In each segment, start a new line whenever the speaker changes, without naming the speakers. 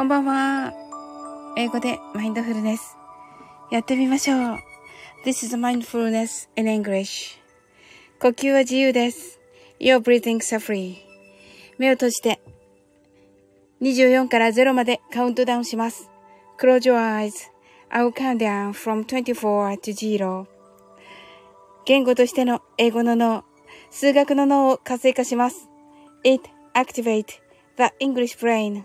こんばんは。英語でマインドフルネス。やってみましょう。This is mindfulness in English. 呼吸は自由です。Your breathing are free. 目を閉じて、24から0までカウントダウンします。Close your eyes. I will count down from 24 to 0. 言語としての英語の脳、数学の脳を活性化します。It activate the English brain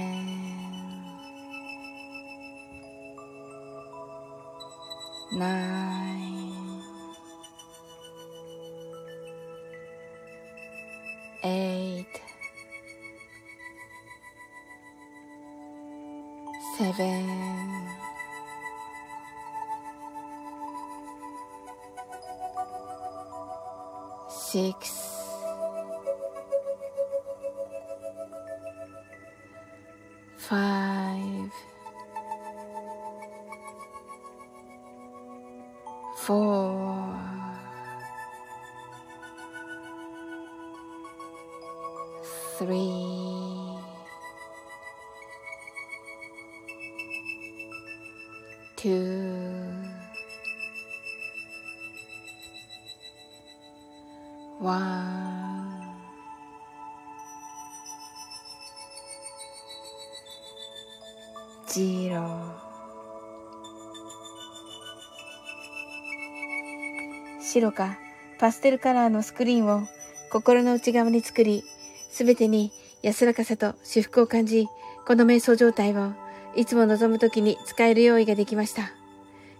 白かパステルカラーのスクリーンを心の内側に作り、すべてに安らかさと至福を感じ、この瞑想状態をいつも望むときに使える用意ができました。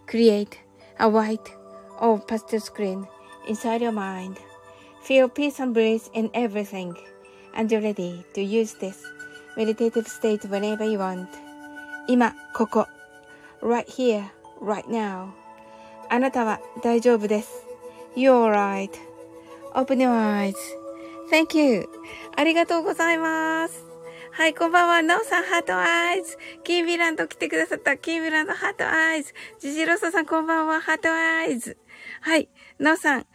Create a white or pastel screen inside your mind. Feel peace and bliss in everything. And you're ready to use this meditative state whenever you want. 今、ここ。right here, right now. あなたは大丈夫です。You're alright. Open your eyes. Thank you. ありがとうございます。はい、こんばんは。なおさん、 heart eyes。キービランド来てくださった。キービランド、 heart eyes。ジジロサさん、こんばんは。 heart eyes。はい、なおさん、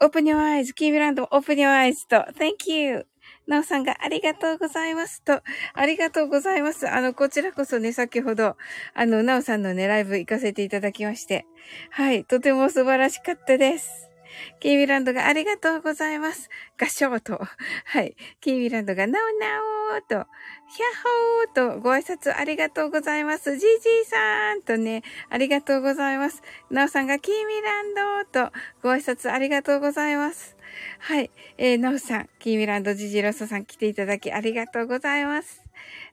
open your eyes。キービランド、 open your eyes と。Thank you. なおさんがありがとうございますと、ありがとうございます。あの、こちらこそね、先ほど、あの、なおさんのね、ライブ行かせていただきまして、はい、とても素晴らしかったです。キーミランドがありがとうございます。合唱と。はい。キーミランドがなおなおと、ヒャッホーとご挨拶ありがとうございます。ジジーさんとね、ありがとうございます。なおさんがキーミランドとご挨拶ありがとうございます。はい。えー、なおさん、キーミランドジジロソさん来ていただきありがとうございます。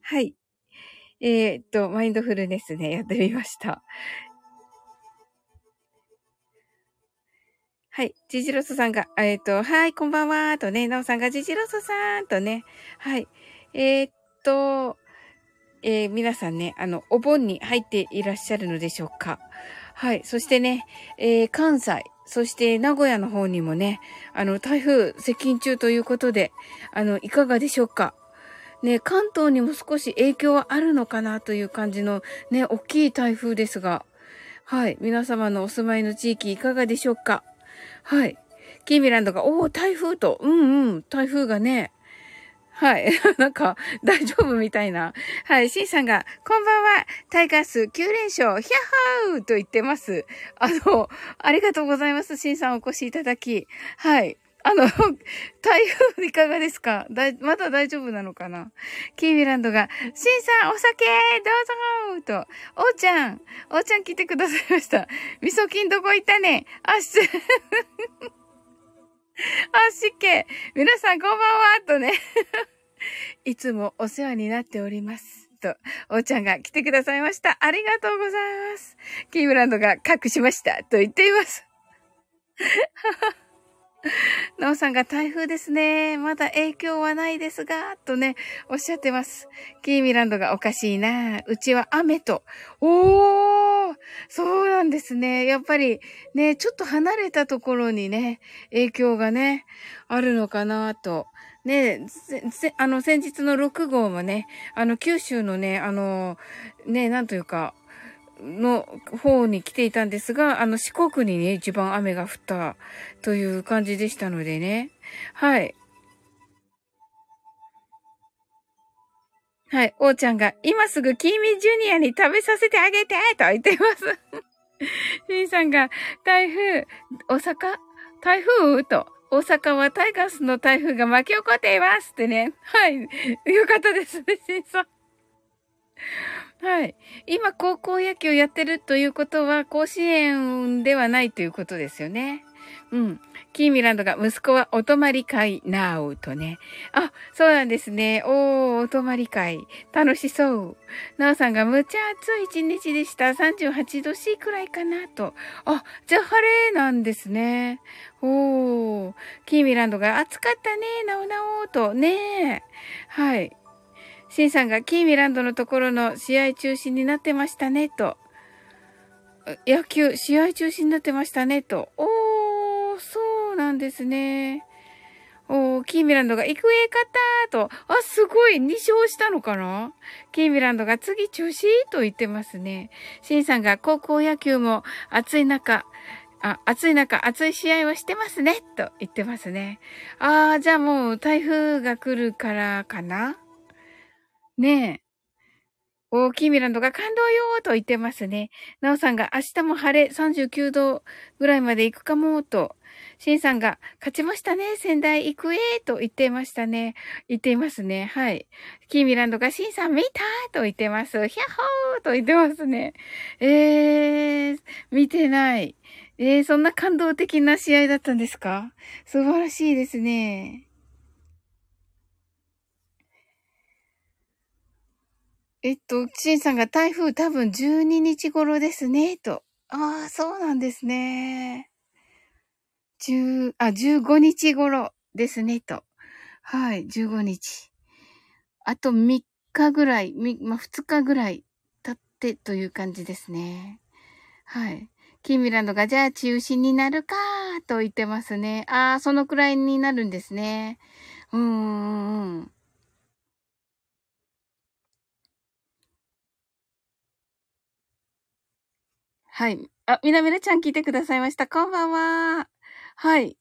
はい。えー、っと、マインドフルネスね、やってみました。はい。ジジロソさんが、えっ、と、はい、こんばんは、とね、なおさんがジジロソさん、とね、はい。えー、っと、えー、皆さんね、あの、お盆に入っていらっしゃるのでしょうか。はい。そしてね、えー、関西、そして名古屋の方にもね、あの、台風接近中ということで、あの、いかがでしょうか？ね、関東にも少し影響はあるのかなという感じのね、大きい台風ですが、はい。皆様のお住まいの地域いかがでしょうか？はい。キーミランドが、おお、台風と、うんうん、台風がね、はい。なんか、大丈夫みたいな。はい。シンさんが、こんばんは。タイガース9連勝、ヒャッハーと言ってます。あの、ありがとうございます。シンさんお越しいただき。はい。あの、台風いかがですか？だまだ大丈夫なのかな？キーミランドが、シンさんお酒どうぞと、おーちゃん、おーちゃん来てくださいました。味噌菌どこ行ったねあ、し、あ、しっけ。皆さんこんばんはとね。いつもお世話になっております。と、おーちゃんが来てくださいました。ありがとうございます。キーミランドが隠しました。と言っています。なおさんが台風ですね。まだ影響はないですが、とね、おっしゃってます。キーミランドがおかしいな。うちは雨と。おーそうなんですね。やっぱりね、ちょっと離れたところにね、影響がね、あるのかなと。ね、あの、先日の6号もね、あの、九州のね、あの、ね、なんというか、の方に来ていたんですが、あの四国にね、一番雨が降ったという感じでしたのでね。はい。はい。おーちゃんが、今すぐキーミジュニアに食べさせてあげてと言っています。シンさんが、台風、大阪？台風？と、大阪はタイガースの台風が巻き起こっていますってね。はい。よかったですね、シンさん。はい。今、高校野球やってるということは、甲子園ではないということですよね。うん。キーミランドが息子はお泊まり会なうとね。あ、そうなんですね。おー、お泊まり会。楽しそう。なおさんがむちゃ暑い一日でした。38度 C くらいかなと。あ、じゃあ晴れなんですね。おー。キーミランドが暑かったね。なおなおと。ねはい。シンさんがキーミランドのところの試合中止になってましたね、と。野球、試合中止になってましたね、と。おー、そうなんですね。おー、キーミランドが行方勝ったと。あ、すごい !2 勝したのかな？キーミランドが次中止？と言ってますね。シンさんが高校野球も暑い中、あ、暑い中、暑い試合をしてますねと言ってますね。あー、じゃあもう台風が来るからかな？ねえ。大きいミランドが感動よーと言ってますね。なおさんが明日も晴れ39度ぐらいまで行くかもーと。シンさんが勝ちましたね。仙台行くえーと言ってましたね。言っていますね。はい。キーミランドがシンさん見たーと言ってます。ヒャッホーと言ってますね。えー、見てない。えー、そんな感動的な試合だったんですか？素晴らしいですね。えっと、シンさんが台風多分12日頃ですね、と。ああ、そうなんですね。10、あ、15日頃ですね、と。はい、15日。あと3日ぐらい、まあ、2日ぐらい経ってという感じですね。はい。キーミランドが、じゃあ中止になるかと言ってますね。ああ、そのくらいになるんですね。うーん。はい。あ、みなみなちゃん聞いてくださいました。こんばんは。はい。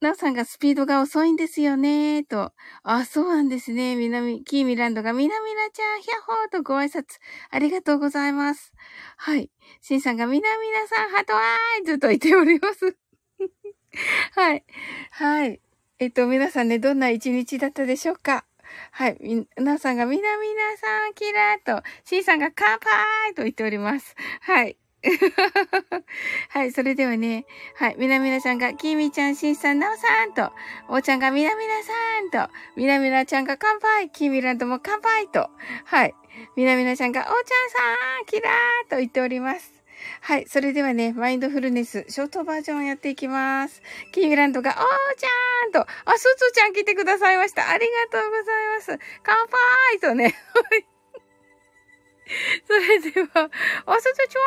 なおさんがスピードが遅いんですよね、と。あ、そうなんですね。みなみ、キーミランドがみなみなちゃん、ヒャッホーとご挨拶。ありがとうございます。はい。シンさんがみなみなさん、ハトワーイズと言っております。はい。はい。えっと、皆さんね、どんな一日だったでしょうか？はい。み、なさんがみなみなさん、キラーと、シンさんが乾杯と言っております。はい。はい、それではね、はい、みなみなちゃんが、きみちゃん、しんさん、なおさんと、おーちゃんがみなみなさんと、みなみなちゃんが乾杯、きみらんとも乾杯と、はい、みなみなちゃんが、おーちゃんさん、キラーと言っております。はい。それではね、マインドフルネス、ショートバージョンをやっていきます。キーグランドが、おーちゃんと、あ、すつちゃん来てくださいました。ありがとうございます。乾杯とね。それでは、おすずちわ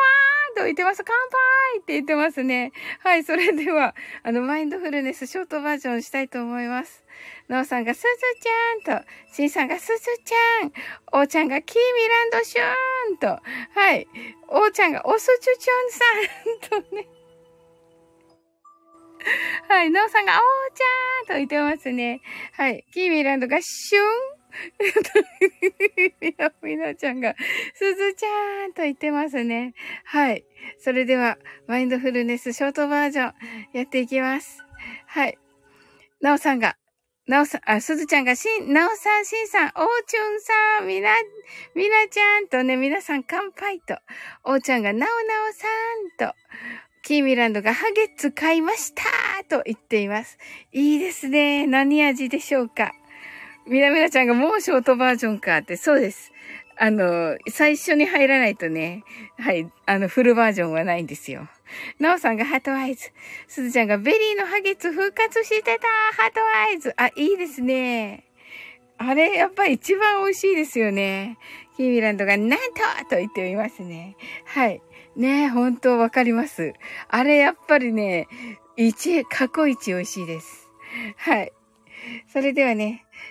ーんと言ってます。乾杯って言ってますね。はい、それでは、あの、マインドフルネスショートバージョンしたいと思います。なおさんがすずちゃんと、しんさんがすずちゃん、おーちゃんがキーミランドシューンと、はい、おーちゃんがおすちゅちょんさんとね。はい、なおさんがおーちゃんと言ってますね。はい、キーミランドがシューン みな、みなちゃんが、すずちゃんと言ってますね。はい。それでは、マインドフルネスショートバージョンやっていきます。はい。なおさんが、なおさん、あ、すずちゃんが、しん、なおさん、しんさん、おうちゅんさん、みな、みなちゃんとね、皆さん乾杯と、おうちゃんが、なおなおさんと、キーミランドがハゲッツ買いましたと言っています。いいですね。何味でしょうか？みなみなちゃんがもうショートバージョンかって、そうです。あの、最初に入らないとね、はい、あの、フルバージョンはないんですよ。なおさんが heart eyes。すずちゃんがベリーのハーゲンダッツ復活してた heart eyes。あ、いいですね。あれ、やっぱり一番美味しいですよね。キーミランドがなんとと言ってみますね。はい。ね本当わかります。あれ、やっぱりね、一、過去一美味しいです。はい。それではね、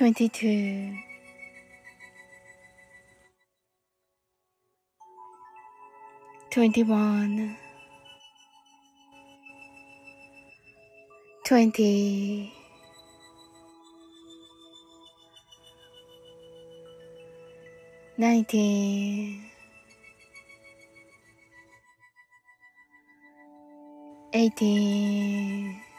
22 21 20 19 18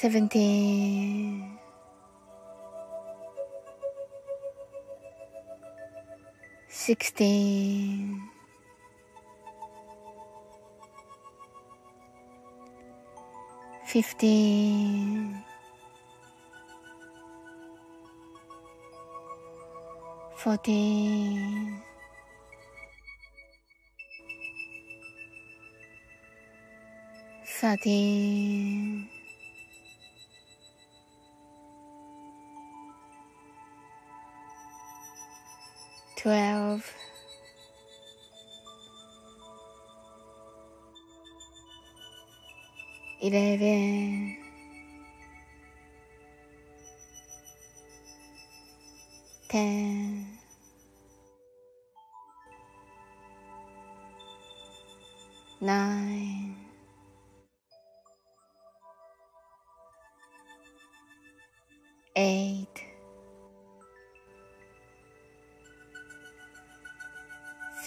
seventeen, sixteen, fifteen, fourteen, thirteen. Twelve, eleven, ten, nine,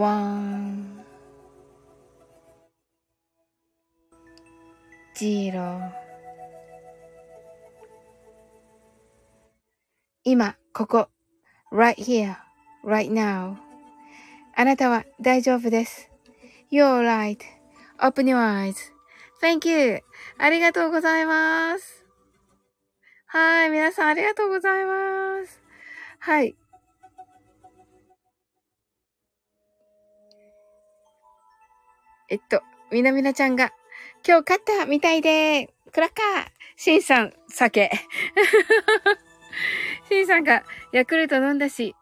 one, zero 今、ここ、right here, right now あなたは大丈夫です。You're right.Open your eyes.Thank you. ありがとうございます。はい、皆さんありがとうございます。はい。えっと、みなみなちゃんが今日勝ったみたいで、クラッカーしんさん、酒。しんさんがヤクルト飲んだし、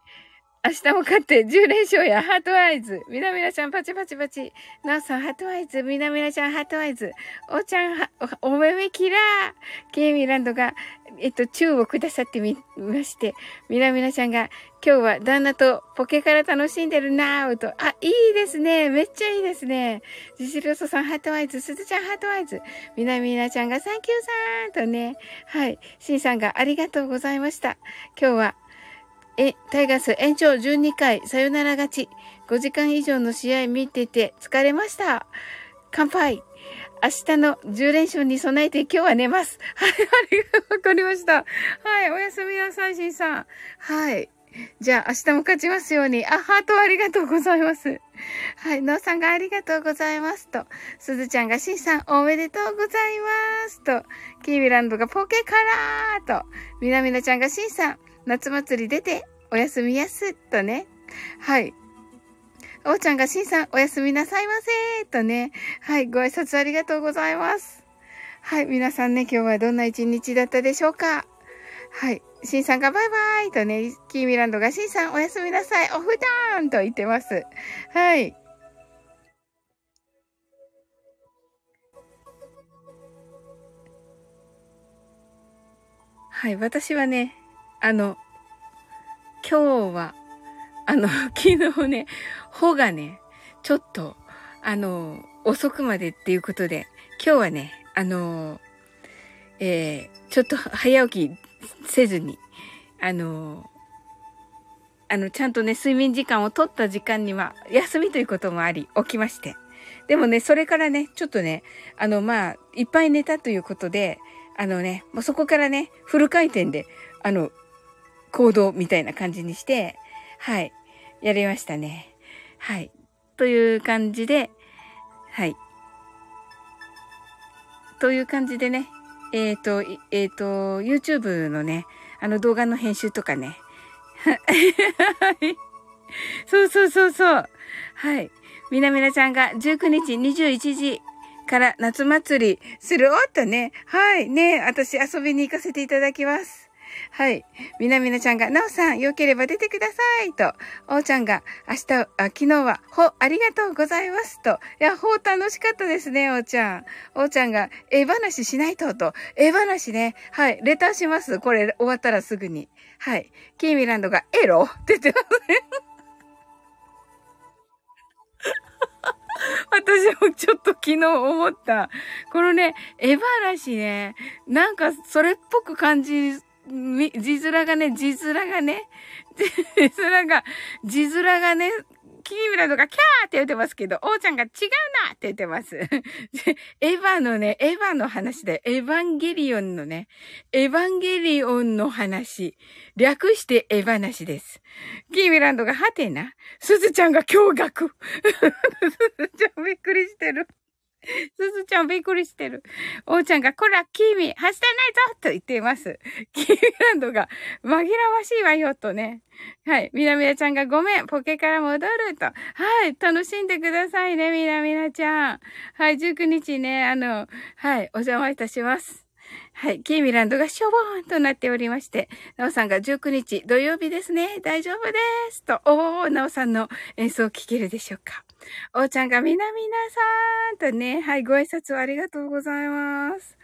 明日も勝って10連勝やハートアイズ。みなみなちゃんパチパチパチ。なおさん heart eyes。みなみなちゃん heart eyes。おちゃんは、おめめキラー。ケイミランドが、えっと、チューをくださってみまして、みなみなちゃんが、今日は旦那とポケから楽しんでるなーと。あ、いいですね。めっちゃいいですね。ジジロソさん heart eyes。すずちゃん heart eyes。みなみなちゃんがサンキューさんとね。はい。シンさんがありがとうございました。今日は、え、タイガース延長12回、さよなら勝ち。5時間以上の試合見てて疲れました。乾杯。明日の10連勝に備えて今日は寝ます。はい、ありがとう。わかりました。はい、おやすみなさい、しんさん。はい。じゃあ、明日も勝ちますように。あ、ハートありがとうございます。はい、のうさんがありがとうございますと。すずちゃんがしんさんおめでとうございますと。キーミランドがポケカラーと。みなみなちゃんがしんさん夏祭り出て、おやすみやす、とね。はい。おーちゃんがしんさん、おやすみなさいませ、とね。はい、ご挨拶ありがとうございます。はい、皆さんね、今日はどんな一日だったでしょうかはい。しんさんがバイバイとね、キーミランドがしんさんおやすみなさい、おふだーんと言ってます。はい。はい、私はね、あの、今日は、あの、昨日ね、穂がね、ちょっと、あの、遅くまでっていうことで、今日はね、あの、えー、ちょっと早起きせずに、あの、あの、ちゃんとね、睡眠時間を取った時間には、休みということもあり、起きまして。でもね、それからね、ちょっとね、あの、まあ、いっぱい寝たということで、あのね、もうそこからね、フル回転で、あの、行動みたいな感じにして、はい、やりましたね。はい。という感じで、はい。という感じでね、えっ、ー、と、えっ、ー、と、YouTube のね、あの動画の編集とかね。そうそうそうそう。はい。みなみなちゃんが19日21時から夏祭りするおっとね。はい。ね私遊びに行かせていただきます。はい。みなみなちゃんが、なおさん、よければ出てください。と、おうちゃんが、明日、あ、昨日は、ほ、ありがとうございます。と、いや、ほう楽しかったですね、おうちゃん。おうちゃんが、え話しないと、と、え話ね。はい。レターします。これ、終わったらすぐに。はい。キーミランドが、エロ？って言ってますね。私もちょっと昨日思った。このね、絵話ね、なんかそれっぽく感じみ、字面がね、字面がね、字面が、字面がね、キーミラとかキャーって言ってますけど、王ちゃんが違うなって言ってます。エヴァのね、エヴァの話で、エヴァンゲリオンのね、エヴァンゲリオンの話。略してエヴァなしです。キーミランドがハテナすずちゃんが驚愕。すずちゃんびっくりしてる。すずちゃんびっくりしてる。おうちゃんが、こら、キーミ、走ってないぞと言っています。キーミランドが、紛らわしいわよ、とね。はい。みなみなちゃんが、ごめん、ポケから戻ると。はい。楽しんでくださいね、みなみなちゃん。はい。19日ね、あの、はい。お邪魔いたします。はい。キーミランドがしょぼーんとなっておりまして、なおさんが19日土曜日ですね。大丈夫です。と、おー、なおさんの演奏を聴けるでしょうか。おーちゃんがみなみなさんとね、はい、ご挨拶をありがとうございます。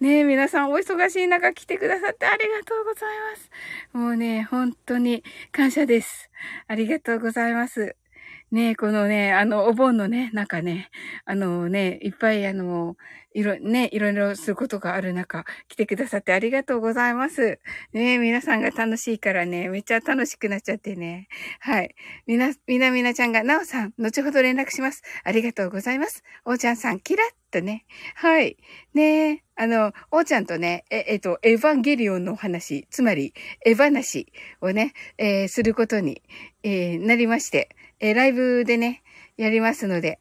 ねえ、皆さんお忙しい中来てくださってありがとうございます。もうね、本当に感謝です。ありがとうございます。ねこのね、あの、お盆のね、中ね、あのね、いっぱいあの、いろ、ね、いろいろすることがある中、来てくださってありがとうございます。ね皆さんが楽しいからね、めっちゃ楽しくなっちゃってね。はい。みな、みなみなちゃんが、なおさん、後ほど連絡します。ありがとうございます。おーちゃんさん、キラッとね。はい。ねあの、おーちゃんとね、え、えっと、エヴァンゲリオンの話、つまり、エヴァなしをね、えー、することに、えー、なりまして、えー、ライブでね、やりますので、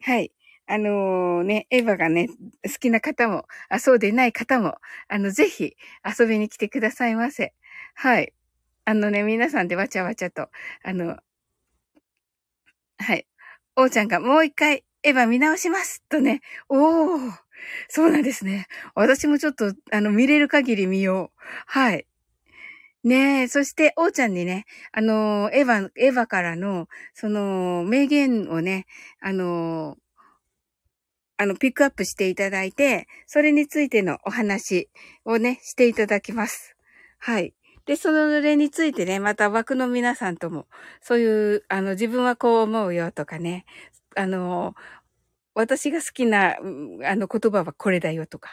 はい。あのー、ね、エヴァがね、好きな方も、あ、そうでない方も、あの、ぜひ遊びに来てくださいませ。はい。あのね、皆さんでわちゃわちゃと、あの、はい。おーちゃんがもう一回エヴァ見直しますとね、おー、そうなんですね。私もちょっと、あの、見れる限り見よう。はい。ねえ、そして、おーちゃんにね、あの、エヴァ、エヴァからの、その、名言をね、あの、あの、ピックアップしていただいて、それについてのお話をね、していただきます。はい。で、そのれについてね、また枠の皆さんとも、そういう、あの、自分はこう思うよとかね、あの、私が好きな、あの、言葉はこれだよとか、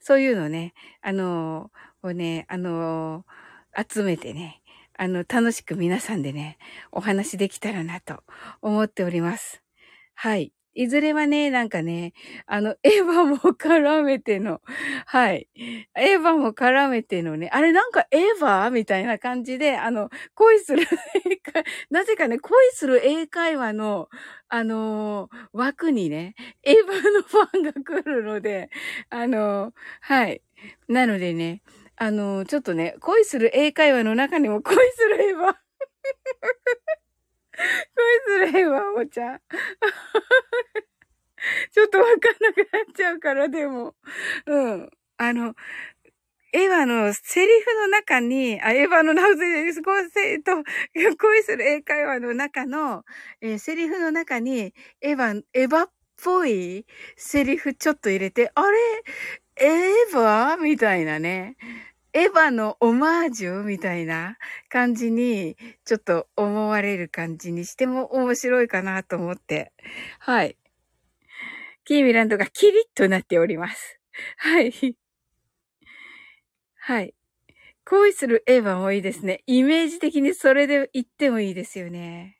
そういうのね、あの、をね、あの、集めてね、あの、楽しく皆さんでね、お話できたらなと思っております。はい。いずれはね、なんかね、あの、エヴァも絡めての、はい。エヴァも絡めてのね、あれなんかエヴァみたいな感じで、あの、恋する英会、なぜかね、恋する英会話の、あのー、枠にね、エヴァのファンが来るので、あのー、はい。なのでね、あの、ちょっとね、恋する英会話の中にも恋するエヴァ。恋するエヴァ、おちゃん。ちょっとわかんなくなっちゃうから、でも。うん。あの、エヴァのセリフの中に、あ、エヴァのナウゼスゴセと 恋する英会話の中の、えー、セリフの中に、エヴァ、エヴァっぽいセリフちょっと入れて、あれ？エヴァ？みたいなね。エヴァのオマージュみたいな感じに、ちょっと思われる感じにしても面白いかなと思って。はい。キーミランドがキリッとなっております。はい。はい。恋するエヴァもいいですね。イメージ的にそれで言ってもいいですよね。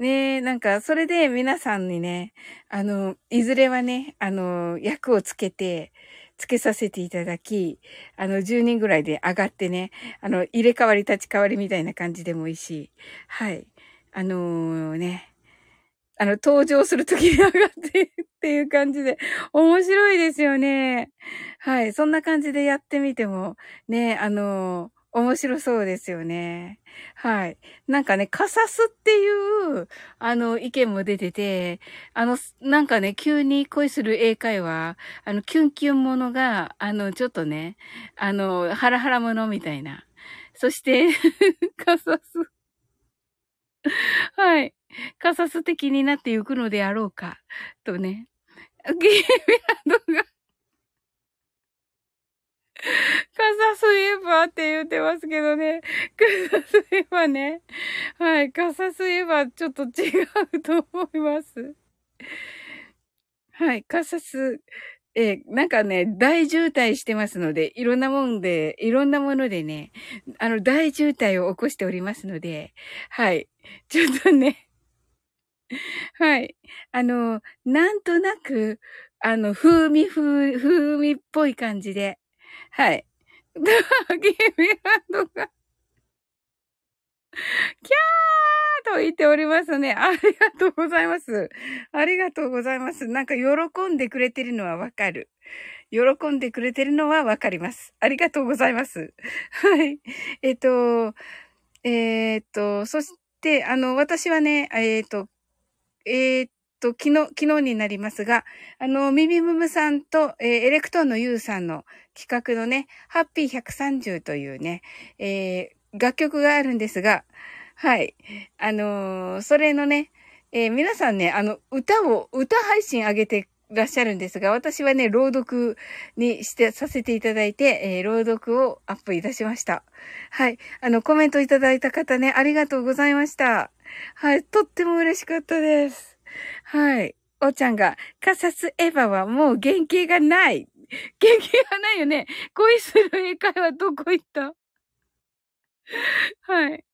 ねえ、なんか、それで皆さんにね、あの、いずれはね、あの、役をつけて、つけさせていただき、あの、10人ぐらいで上がってね、あの、入れ替わり立ち替わりみたいな感じでもいいし、はい。あのー、ね、あの、登場するときに上がって っていう感じで、面白いですよね。はい。そんな感じでやってみても、ね、あのー面白そうですよね。はい。なんかね、カサスっていう、あの、意見も出てて、あの、なんかね、急に恋する英会話、あの、キュンキュンものが、あの、ちょっとね、あの、ハラハラものみたいな。そして、カサス。はい。カサス的になっていくのであろうか、とね。ゲームランドが傘すえばって言ってますけどね。傘すえばね。はい。傘すえばちょっと違うと思います。はい。傘す、えなんかね、大渋滞してますので、いろんなもんで、いろんなものでね、あの、大渋滞を起こしておりますので、はい。ちょっとね、はい。あの、なんとなく、あの、風味風、風味っぽい感じで、はい。ドラギミランドが、キャーと言っておりますね。ありがとうございます。ありがとうございます。なんか喜んでくれてるのはわかる。喜んでくれてるのはわかります。ありがとうございます。はい。えっ、と、えっ、と、そして、あの、私はね、えっ、と、えっ、と、昨日、昨日になりますが、あの、ミミムムさんと、えー、エレクトーンのユウさんの企画のね、ハッピー130というね、えー、楽曲があるんですが、はい。あのー、それのね、えー、皆さんね、あの、歌を、歌配信上げてらっしゃるんですが、私はね、朗読にして、させていただいて、えー、朗読をアップいたしました。はい。あの、コメントいただいた方ね、ありがとうございました。はい。とっても嬉しかったです。はい。おーちゃんが、カサスエヴァはもう原型がない。原型がないよね。恋する英会話どこ行った？はい。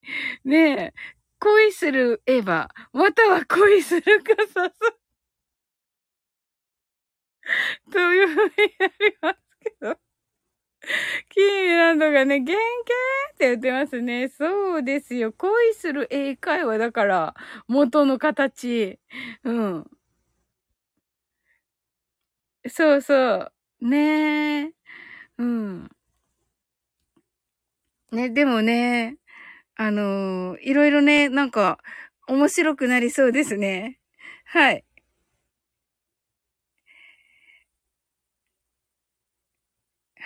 ねえ。恋するエヴァ、または恋するカサス。というふうになりますけど。キーランドがね、元気って言ってますね。そうですよ。恋する英会話だから、元の形。うん。そうそう。ねえ。うん。ね、でもね、あのー、いろいろね、なんか、面白くなりそうですね。はい。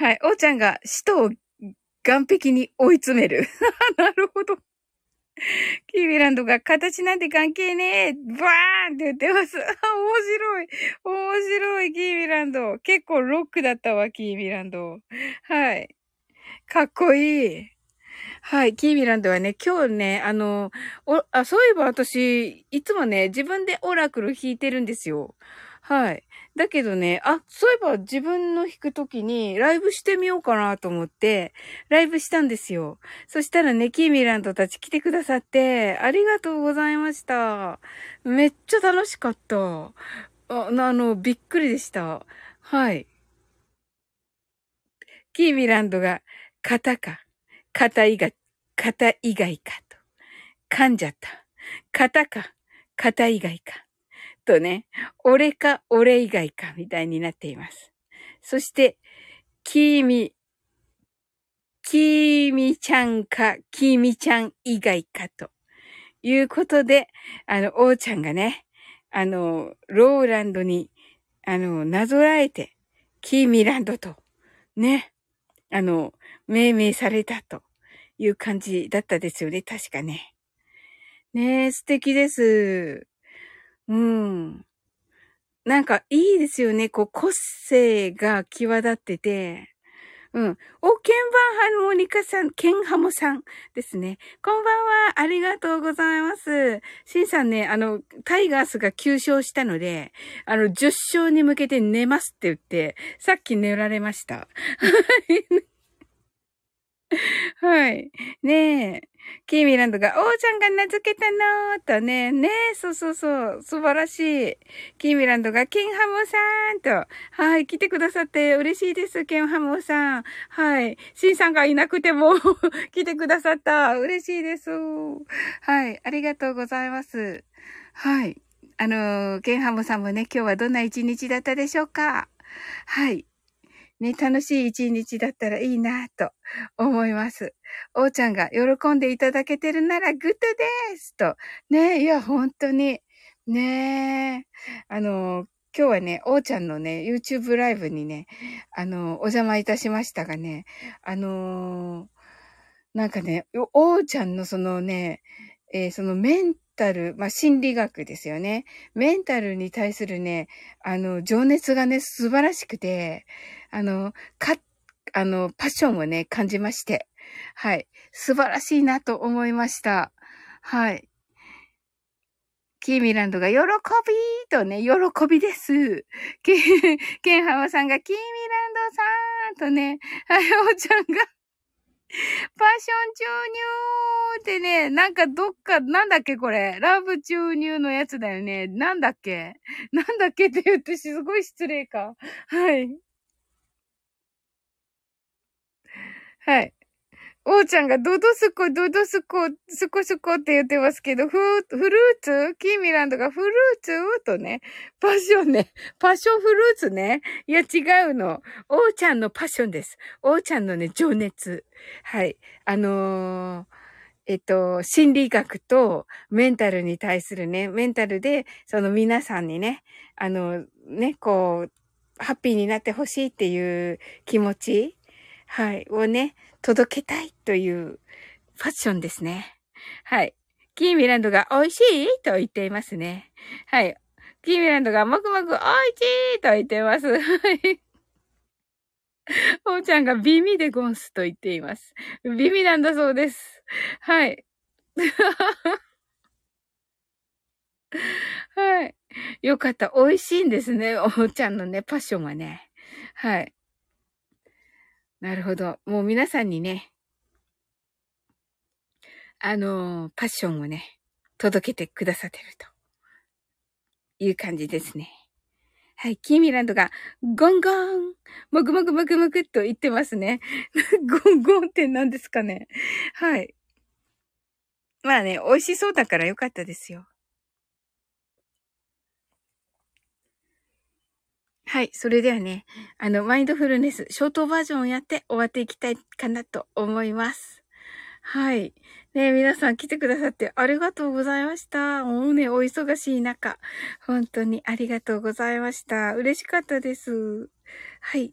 はい。おーちゃんが使徒を岸壁に追い詰める。なるほど。キービランドが形なんて関係ねえバーンって言ってます。あ 面白い。面白い、キービランド。結構ロックだったわ、キービランド。はい。かっこいい。はい、キービランドはね、今日ね、あの、お、あ、そういえば私、いつもね、自分でオラクル弾いてるんですよ。はい。だけどね、あ、そういえば自分の弾くときにライブしてみようかなと思って、ライブしたんですよ。そしたらね、キーミランドたち来てくださって、ありがとうございました。めっちゃ楽しかった。ああの、びっくりでした。はい。キーミランドが、型か、型以外、型以外かと。噛んじゃった。型か、型以外か。とね、俺か俺以外かみたいになっています。そして、きみ、きみちゃんか、きみちゃん以外かということで、あの、おーちゃんがね、あの、ローランドに、あの、なぞらえて、キーミランドと、ね、あの、命名されたという感じだったですよね、確かね。ねえ、素敵です。うん。なんかいいですよね。こう、個性が際立ってて。うん。お、ケンバンハモニカさん、ケンハモさんですね。こんばんは。ありがとうございます。シンさんね、あの、タイガースが9勝したので、あの、10勝に向けて寝ますって言って、さっき寝られました。はい。ねえ。キーミランドが、おーちゃんが名付けたのーとね、ね、そうそうそう、素晴らしい。キーミランドが、ケンハモさんと、はい、来てくださって嬉しいです、ケンハモさん。はい。シンさんがいなくても 来てくださった。嬉しいです。はい、ありがとうございます。はい。あのケンハモさんもね、今日はどんな一日だったでしょうかはい。ね、楽しい一日だったらいいなと思います。おーちゃんが喜んでいただけてるならグッドですと。ね、いや、本当に。ねあの、今日はね、おーちゃんのね、YouTube ライブにね、あの、お邪魔いたしましたがね、あのなんかね、おーちゃんのそのね、えー、そのメンタル、まあ、心理学ですよね。メンタルに対するね、あの、情熱がね、素晴らしくて、あの、か、あの、パッションをね、感じまして。はい。素晴らしいなと思いました。はい。キーミランドが喜びとね、喜びです。ケン、ケンハワさんがキーミランドさんとね、はい、おちゃんが パッション注入ってね、なんかどっか、なんだっけこれ。ラブ注入のやつだよね。なんだっけ？なんだっけって言ってすごい失礼か。はい。はい。おーちゃんがドドスコ、ドドスコ、スコスコって言ってますけど、フフルーツ？キーミランドがフルーツ？とね、パッションね、パッションフルーツね？いや、違うの。おーちゃんのパッションです。おーちゃんのね、情熱。はい。あのー、えっと、心理学とメンタルに対するね、メンタルで、その皆さんにね、あの、ね、こう、ハッピーになってほしいっていう気持ちはい、をね、届けたいというファッションですね。はい。キーミランドが美味しいと言っていますね。はい。キーミランドがもくもく美味しいと言っています。はい。おーちゃんがビミでゴンスと言っています。ビミなんだそうです。はい。はい。よかった。美味しいんですね。おーちゃんのね、パッションがね。はい。なるほど。もう皆さんにね、あの、パッションをね、届けてくださってるという感じですね。はい。キーミランドが、ゴンゴンもぐもぐもぐもぐっと言ってますね。ゴンゴンって何ですかね。はい。まあね、美味しそうだからよかったですよ。はい。それではね、あの、マインドフルネス、ショートバージョンをやって終わっていきたいかなと思います。はい。ね皆さん来てくださってありがとうございました。もうね、お忙しい中、本当にありがとうございました。嬉しかったです。はい。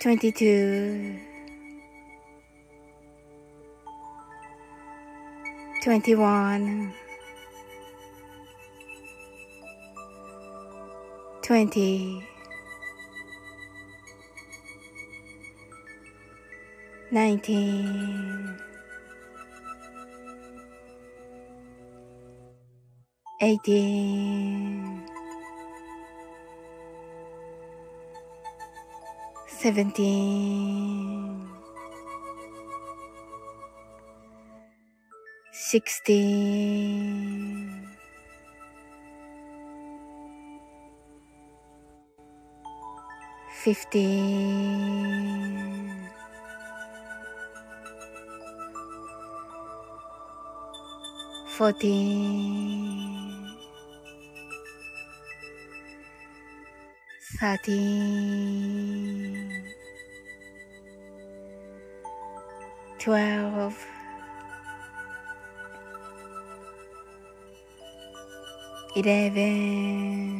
22 21 20 19 18 17 sixteen, fifteen, fourteen, thirteen, twelve. eleven,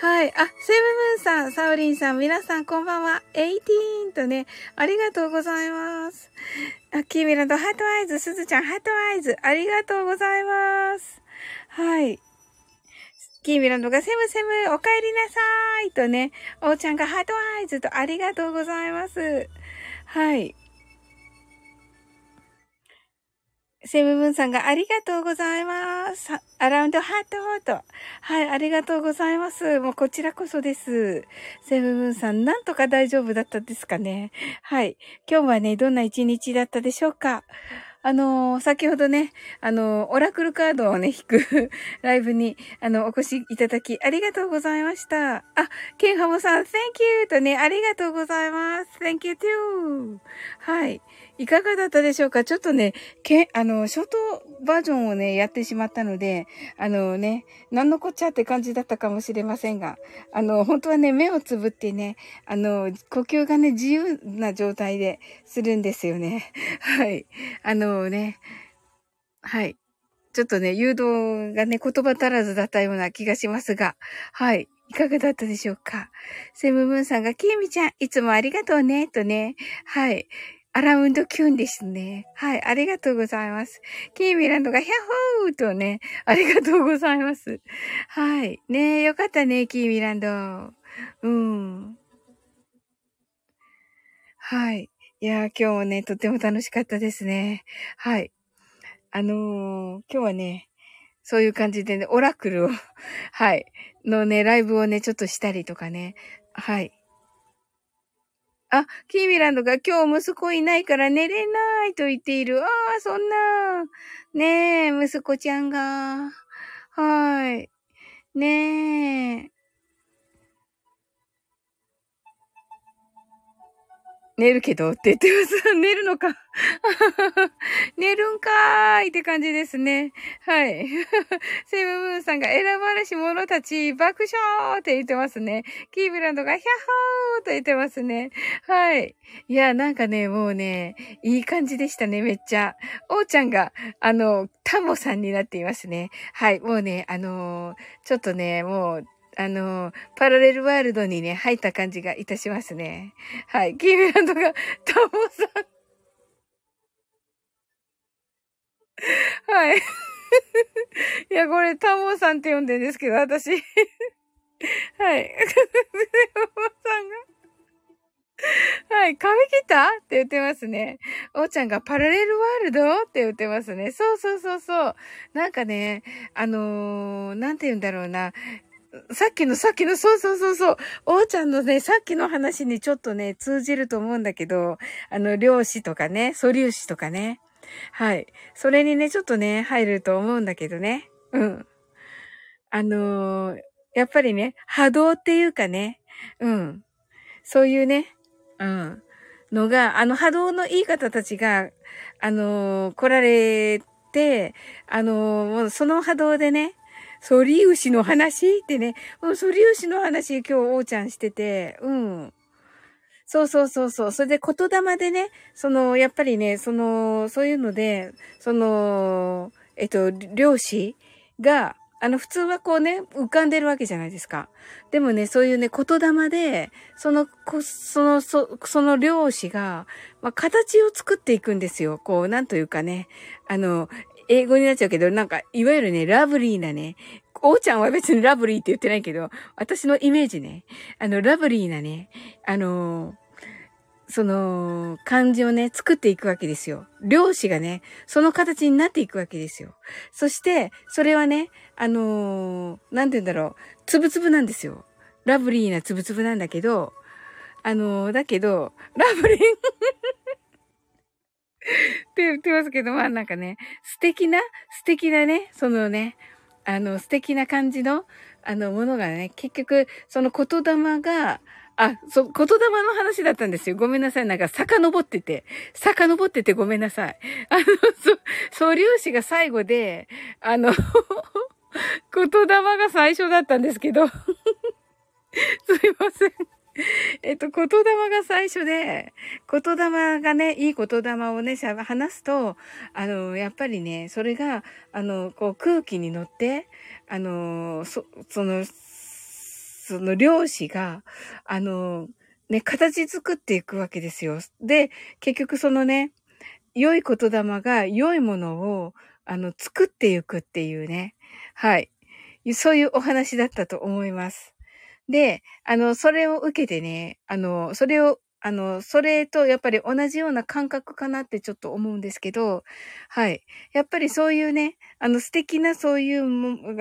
はい。あ、セブブンさん、サウリンさん、皆さんこんばんは。18とね、ありがとうございます。あ、キーミランド、 heart eyes、すずちゃん、 heart eyes、ありがとうございます。はい。キーミランドがセムセム、お帰りなさいとね、おーちゃんが heart eyes とありがとうございます。はい。セムブンさんがありがとうございます。アラウンドハートと。はい、ありがとうございます。もうこちらこそです。セムブンさん、なんとか大丈夫だったですかね。はい。今日はね、どんな一日だったでしょうか。あのー、先ほどね、あのー、オラクルカードをね、引く ライブに、あの、お越しいただき、ありがとうございました。あ、ケンハモさん、thank you! とね、ありがとうございます。thank you too! はい。いかがだったでしょうか？ちょっとね、け、あの、ショートバージョンをね、やってしまったので、あのね、なんのこっちゃって感じだったかもしれませんが、あの、本当はね、目をつぶってね、あの、呼吸がね、自由な状態でするんですよね。はい。あのね、はい。ちょっとね、誘導がね、言葉足らずだったような気がしますが、はい。いかがだったでしょうか？セムムーンさんが、キーミちゃん、いつもありがとうね、とね。はい。アラウンドキュンですね。はい、ありがとうございます。キーミランドがヒャッホーとね、ありがとうございます。はい。ねえ、よかったね、キーミランド。うん。はい。いや、今日もね、とっても楽しかったですね。はい。あのー、今日はね、そういう感じでね、オラクルをはい、のね、ライブをね、ちょっとしたりとかね、はい。あ、キーミランドが今日息子いないから寝れないと言っている。ああ、そんな。ねえ、息子ちゃんが。はい。ねえ。寝るけどって言ってます。寝るのか。寝るんかーいって感じですね。はい。セブムーンさんが選ばれし者たち爆笑って言ってますね。キーブランドがヒャッホーと言ってますね。はい。いや、なんかね、もうね、いい感じでしたね、めっちゃ。おーちゃんが、あの、タモさんになっていますね。はい。もうね、あのー、ちょっとね、もう、あの、パラレルワールドにね、入った感じがいたしますね。はい。キーミランドが、タモさん。はい。いや、これ、タモさんって呼んでんですけど、私。はい。タモさんが。はい。髪切ったって言ってますね。おーちゃんがパラレルワールドって言ってますね。そうそうそうそう。なんかね、あのー、なんて言うんだろうな。さっきのさっきの、そうそうそうそう。おーちゃんのね、さっきの話にちょっとね、通じると思うんだけど、あの、量子とかね、素粒子とかね。はい。それにね、ちょっとね、入ると思うんだけどね。うん。あのー、やっぱりね、波動っていうかね、うん。そういうね、うん。のが、あの波動のいい方たちが、あのー、来られて、あのー、その波動でね、ソリウシの話？ってね、うん、ソリウシの話今日王ちゃんしてて、うん。そうそうそうそう。それで言霊でね、その、やっぱりね、その、そういうので、その、えっと、漁師が、あの、普通はこうね、浮かんでるわけじゃないですか。でもね、そういうね、言霊で、その、その、そその漁師が、まあ、形を作っていくんですよ。こう、なんというかね、あの、英語になっちゃうけど、なんか、いわゆるね、ラブリーなね、おーちゃんは別にラブリーって言ってないけど、私のイメージね、あの、ラブリーなね、あのその、漢字をね、作っていくわけですよ。漁師がね、その形になっていくわけですよ。そして、それはね、あのー、なんて言うんだろう、つぶつぶなんですよ。ラブリーなつぶつぶなんだけど、あのー、だけど、ラブリー って言ってますけど、まあなんかね、素敵な、素敵なね、そのね、あの、素敵な感じの、あの、ものがね、結局、その言霊が、あ、そう、言霊の話だったんですよ。ごめんなさい。なんか、遡ってて、遡っててごめんなさい。あの、そ、素粒子が最後で、あの 言霊が最初だったんですけど すいません。えっと、言霊が最初で、言霊がね、いい言霊をね、話すと、あの、やっぱりね、それが、あの、こう空気に乗って、あの、そ、その、その漁師が、あの、ね、形作っていくわけですよ。で、結局そのね、良い言霊が良いものを、あの、作っていくっていうね。はい。そういうお話だったと思います。で、あの、それを受けてね、あの、それを、あの、それとやっぱり同じような感覚かなってちょっと思うんですけど、はい。やっぱりそういうね、あの素敵なそういう、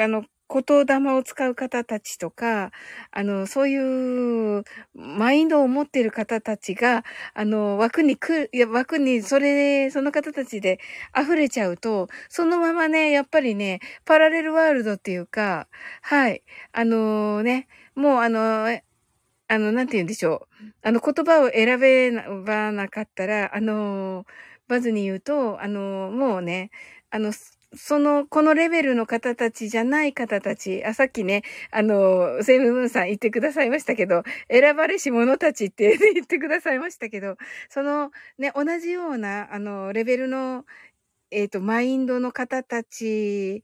あの、言霊を使う方たちとか、あの、そういうマインドを持っている方たちが、あの、枠にく、いや、枠に、それ、その方たちで溢れちゃうと、そのままね、やっぱりね、パラレルワールドっていうか、はい、あのね、もうあの、あの、なんて言うんでしょう。あの、言葉を選べばなかったら、あの、バズに言うと、あの、もうね、あの、その、このレベルの方たちじゃない方たち、あ、さっきね、あの、セイムムーンさん言ってくださいましたけど、選ばれし者たちって 言ってくださいましたけど、その、ね、同じような、あの、レベルの、えっ、ー、と、マインドの方たち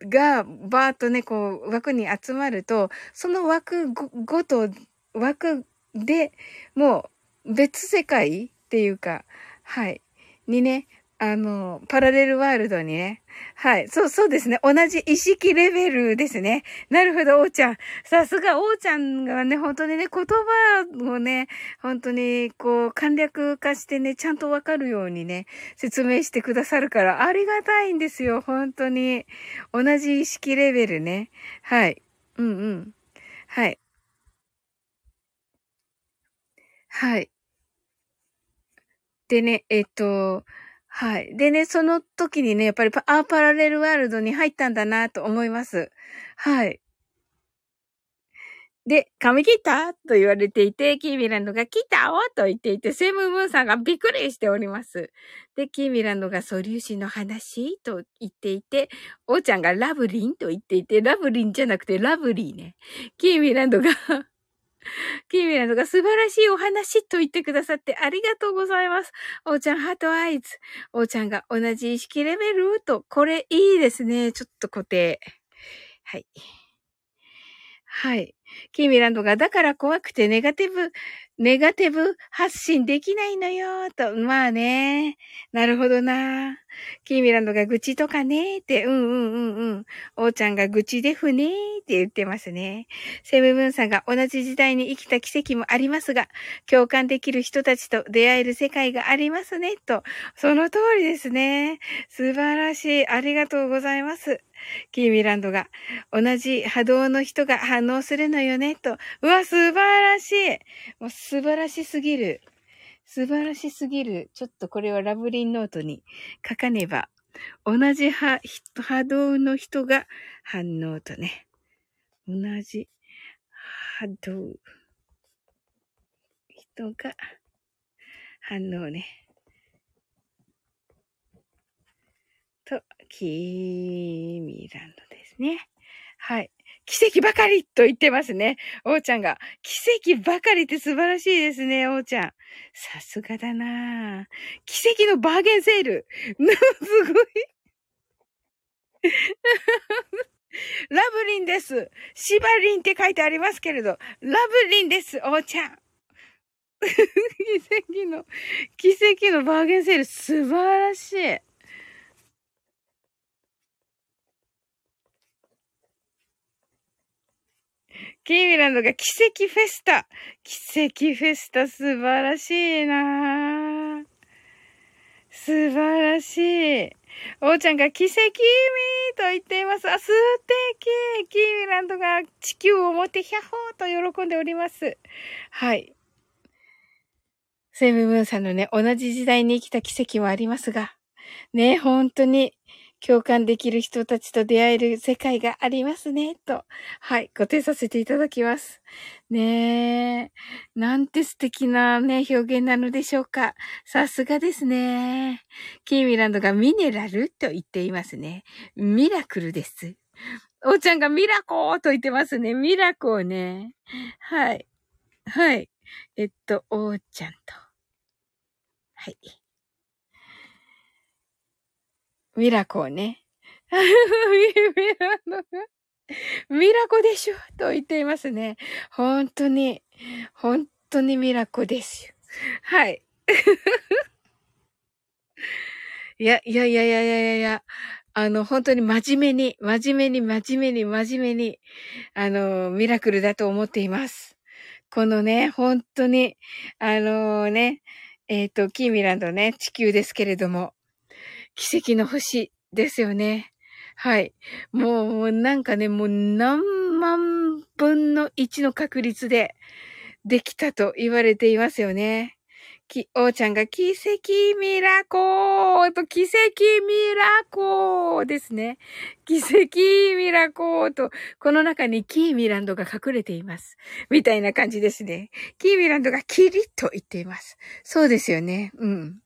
が、バーっとね、こう、枠に集まると、その枠ごと、枠でもう別世界っていうか、はい、にね、あの、パラレルワールドにね。はい。そう、そうですね。同じ意識レベルですね。なるほど、おーちゃん。さすが、おーちゃんがね、本当にね、言葉をね、本当に、こう、簡略化してね、ちゃんとわかるようにね、説明してくださるから、ありがたいんですよ、本当に。同じ意識レベルね。はい。うんうん。はい。はい。でね、えっと、はい。でね、その時にね、やっぱりパ、あ、パラレルワールドに入ったんだなと思います。はい。で、髪切ったと言われていて、キーミランドが来たわと言っていて、セムムーンさんがびっくりしております。で、キーミランドが素粒子の話と言っていて、おーちゃんがラブリンと言っていて、ラブリンじゃなくてラブリーね。キーミランドが キーミランドが素晴らしいお話と言ってくださってありがとうございます。おーちゃんハートアイズ。おーちゃんが同じ意識レベルと、これいいですね。ちょっと固定。はい。はい。キーミランドが、だから怖くてネガティブ、ネガティブ発信できないのよ、と。まあね。なるほどな。キーミランドが愚痴とかね、って、うんうんうんうん。おーちゃんが愚痴でふねーって言ってますね。セムブンさんが同じ時代に生きた奇跡もありますが、共感できる人たちと出会える世界がありますね、と。その通りですね。素晴らしい。ありがとうございます。キーミランドが、同じ波動の人が反応するのよね、と。うわ、素晴らしい。もう素晴らしすぎる。素晴らしすぎる。ちょっとこれはラブリンノートに書かねば。同じ波波動の人が反応とね。同じ波動人が反応ね。と、キーミランドですね。はい。奇跡ばかりと言ってますね。おーちゃんが。奇跡ばかりって素晴らしいですね、おーちゃん。さすがだな奇跡のバーゲンセール。すごい。ラブリンです。シバリンって書いてありますけれど、ラブリンです、おーちゃん。奇跡の、奇跡のバーゲンセール、素晴らしい。キーミランドが奇跡フェスタ。奇跡フェスタ素晴らしいな素晴らしい。おーちゃんが奇跡ミーと言っています。あ、素敵キーミランドが地球を持ってヒャッホーと喜んでおります。はい。セムムーンさんのね、同じ時代に生きた奇跡もありますが、ね、本当に共感できる人たちと出会える世界がありますね、と。はい、ご提させていただきます。ねえ。なんて素敵なね、表現なのでしょうか。さすがですね。キーミランドがミネラルと言っていますね。ミラクルです。おーちゃんがミラコーと言ってますね。ミラコーね。はい。はい。えっと、おーちゃんと。はい。ミラコーね。ミラのが、ミラコでしょと言っていますね。本当に、本当にミラコですよ。はい。いや、いやいやいやいやいや、あの、本当に真面目に、真面目に、真面目に、真面目に、あの、ミラクルだと思っています。このね、本当に、あのね、えっ、ー、と、キーミランドね、地球ですけれども、奇跡の星ですよね。はい。もう、なんかね、もう何万分の1の確率でできたと言われていますよね。き、おーちゃんが奇跡ミラコーと奇跡ミラコーですね。奇跡ミラコーと、この中にキーミランドが隠れています。みたいな感じですね。キーミランドがキリッと言っています。そうですよね。うん。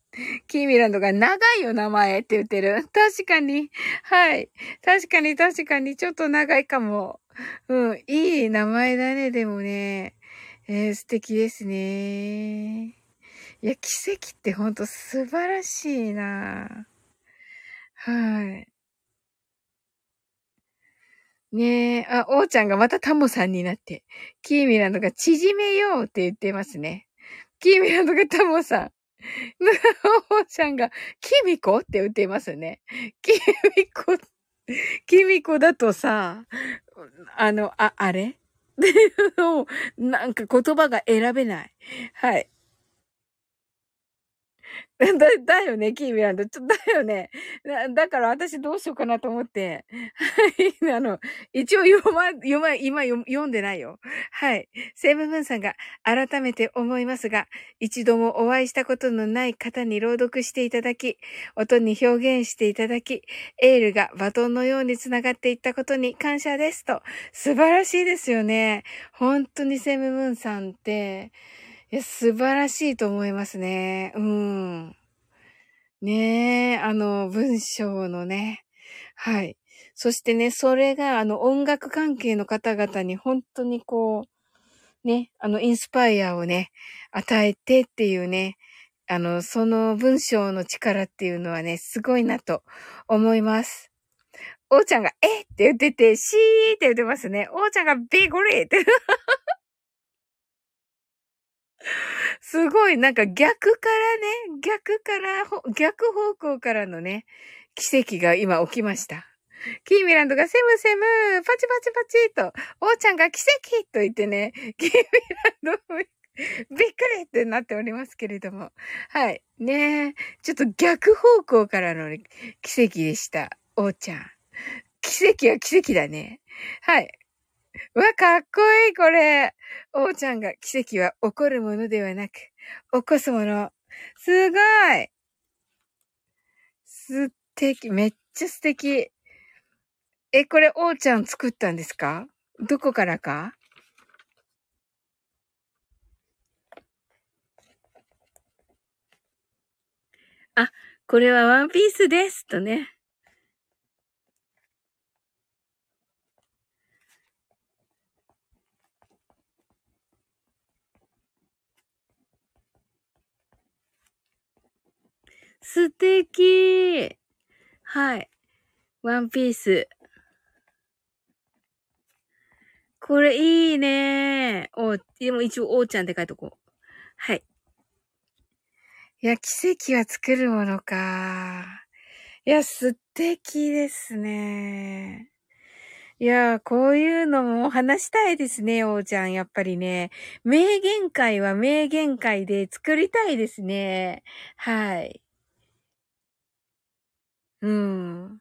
キーミランドが長いよ名前って言ってる。確かに。はい。確かに確かにちょっと長いかも。うん。いい名前だね、でもね。えー、素敵ですね。いや、奇跡ってほんと素晴らしいなはい。ねえ、あ、おーちゃんがまたタモさんになって、キーミランドが縮めようって言ってますね。キーミランドがタモさん。おーちゃんが、きみこって言ってますね。きみこ、きみこだとさ、あの、あ、あれ？っていうのをなんか言葉が選べない。はい。だ、だよね、キーミランド。ちょ、だよね。だ、だから私どうしようかなと思って。はい。あの、一応読ま、読ま、今読んでないよ。はい。セブブンさんが改めて思いますが、一度もお会いしたことのない方に朗読していただき、音に表現していただき、エールがバトンのように繋がっていったことに感謝ですと。素晴らしいですよね。本当にセムブンさんって、や、素晴らしいと思いますね。うん。ねえ、あの、文章のね。はい。そしてね、それが、あの、音楽関係の方々に本当にこう、ね、あの、インスパイアをね、与えてっていうね、あの、その文章の力っていうのはね、すごいなと思います。おーちゃんが、えっ？て言ってて、シーって言ってますね。おーちゃんが、ビゴリって。すごい、なんか逆からね、逆から、逆方向からのね、奇跡が今起きました。キーミランドがセムセム、パチパチパチと、おーちゃんが奇跡と言ってね、キーミランド、びっくりってなっておりますけれども。はい。ねえ。ちょっと逆方向からの奇跡でした。おーちゃん。奇跡は奇跡だね。はい。わ、かっこいい、これ。おーちゃんが奇跡は起こるものではなく、起こすもの。すごい。素敵。めっちゃ素敵。え、これ、おーちゃん作ったんですか？どこからか？あ、これはワンピースです。とね。素敵はい。ワンピース。これいいねお、でも一応、おーちゃんって書いとこう。はい。いや、奇跡は作るものか。いや、素敵ですね。いや、こういうのも話したいですね、おーちゃん。やっぱりね。名言会は名言会で作りたいですね。はい。うん。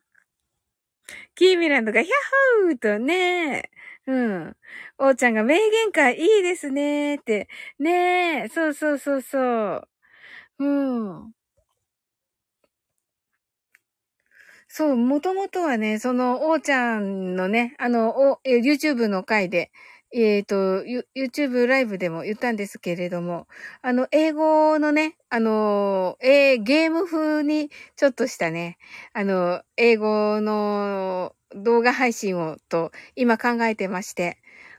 キーミランドがヒャッホーとね、うん。おーちゃんが名言会いいですねって。ねえ、そうそうそうそう。うん。そう、もともとはね、その、おーちゃんのね、あの、お、YouTube の回で、えっ、ー、と、YouTube ライブでも言ったんですけれども、あの、英語のね、あの、えー、ゲーム風にちょっとしたね、あの、英語の動画配信をと今考えてまして、